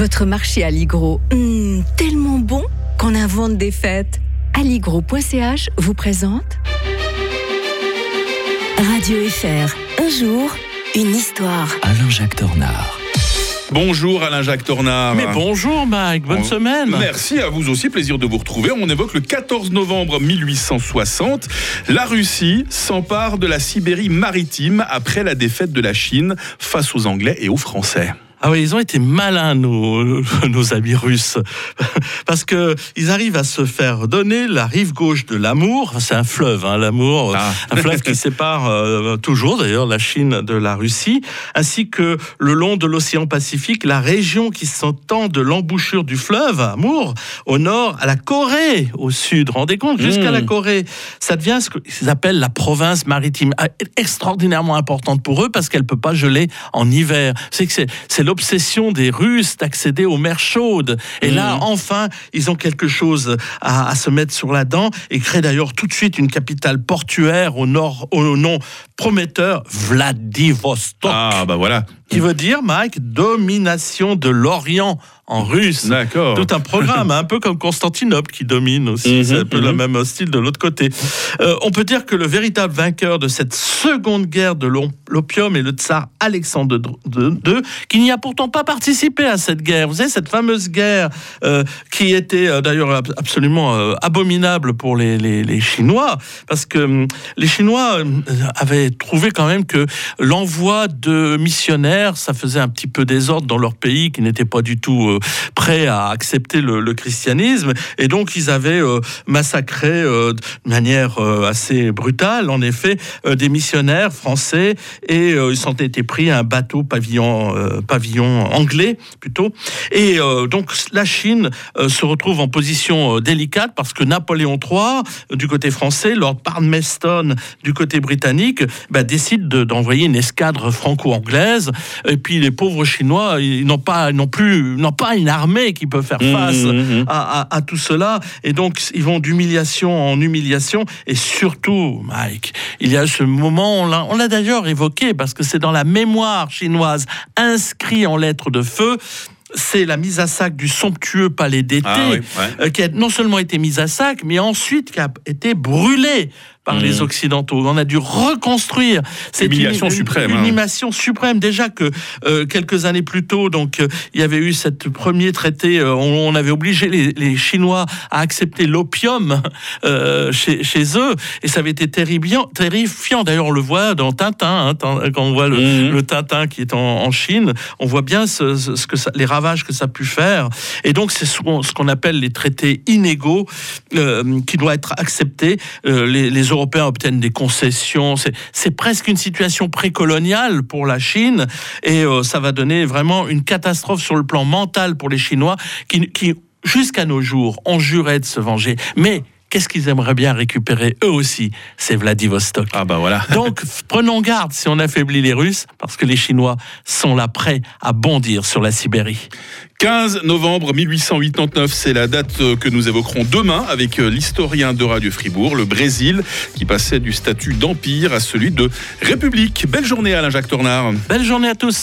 Votre marché Alligro, hmm, tellement bon qu'on invente des fêtes. Alligro.ch vous présente Radio FR, un jour, une histoire. Alain-Jacques Tornard. Bonjour Alain-Jacques Tornard. Mais bonjour Mike, bonne Bon- semaine. Merci à vous aussi, plaisir de vous retrouver. On évoque le 14 novembre 1860. La Russie s'empare de la Sibérie maritime après la défaite de la Chine face aux Anglais et aux Français. Ah oui, ils ont été malins nos, nos amis russes parce que ils arrivent à se faire donner la rive gauche de l'Amour. C'est un fleuve, hein, l'Amour, Ah. un fleuve qui sépare euh, toujours d'ailleurs la Chine de la Russie, ainsi que le long de l'océan Pacifique, la région qui s'entend de l'embouchure du fleuve Amour au nord à la Corée au sud. Rendez compte? Jusqu'à la Corée, ça devient ce qu'ils appellent la province maritime, Ah, extraordinairement importante pour eux parce qu'elle peut pas geler en hiver. C'est que c'est l'obsession des Russes d'accéder aux mers chaudes. Et là, enfin, ils ont quelque chose à, à se mettre sur la dent et créent d'ailleurs tout de suite une capitale portuaire au nord, au nom prometteur Vladivostok, Ah bah voilà. qui veut dire, Mike, domination de l'Orient en russe. D'accord. Tout un programme, un peu comme Constantinople qui domine aussi. Mhm, c'est un peu mhm. le même style de l'autre côté. Euh, on peut dire que le véritable vainqueur de cette seconde guerre de l'opium est le tsar Alexandre II, qui n'y a pourtant pas participé à cette guerre. Vous savez, cette fameuse guerre euh, qui était euh, d'ailleurs ab- absolument euh, abominable pour les, Chinois, parce que hum, les Chinois euh, avaient trouvé quand même que l'envoi de missionnaires, ça faisait un petit peu désordre dans leur pays qui n'était pas du tout prêt à accepter le, christianisme. Et donc, ils avaient massacré de manière assez brutale, en effet, des missionnaires français et ils s'en étaient pris un bateau pavillon, euh, pavillon anglais plutôt. Et euh, donc, la Chine euh, se retrouve en position euh, délicate parce que Napoléon III, du côté français, Lord Palmerston, du côté britannique, bah, décide de- d'envoyer une escadre franco-anglaise. Et puis, les pauvres Chinois, ils n'ont pas non plus, n'ont pas une armée qui peut faire face Mhm. à, à- à tout cela. Et donc, ils vont d'humiliation en humiliation. Et surtout, Mike, il y a ce moment, on l'a- d'ailleurs évoqué, parce que c'est dans la mémoire chinoise, en lettres de feu, c'est la mise à sac du somptueux palais d'été, Ah oui, ouais. euh, qui a non seulement été mise à sac, mais ensuite qui a été brûlée par les Occidentaux. On a dû reconstruire. C'est Humiliation une, suprême, Une, hein. humiliation suprême. Déjà que euh, quelques années plus tôt, donc euh, il y avait eu cette premier traité. euh, on, on avait obligé les, les Chinois à accepter l'opium chez, chez eux, et ça avait été terrifiant. terrifiant. D'ailleurs, on le voit dans Tintin, hein, quand on voit le, le Tintin qui est en, en Chine, on voit bien ce, ce- ce que ça- les ravages que ça a pu faire. Et donc, c'est ce qu'on ce appelle les traités inégaux qui doivent être acceptés. Euh, les, les Européens obtiennent des concessions. C'est- presque une situation précoloniale pour la Chine et euh, ça va donner vraiment une catastrophe sur le plan mental pour les Chinois qui, qui jusqu'à nos jours, ont juré de se venger. Mais qu'est-ce qu'ils aimeraient bien récupérer eux aussi C'est Vladivostok. Ah bah voilà. Donc, prenons garde si on affaiblit les Russes, parce que les Chinois sont là prêts à bondir sur la Sibérie. 15 novembre 1889, c'est la date euh, que nous évoquerons demain avec euh, l'historien de Radio Fribourg, le Brésil, qui passait du statut d'empire à celui de république. Belle journée Alain-Jacques Tornard. Belle journée à tous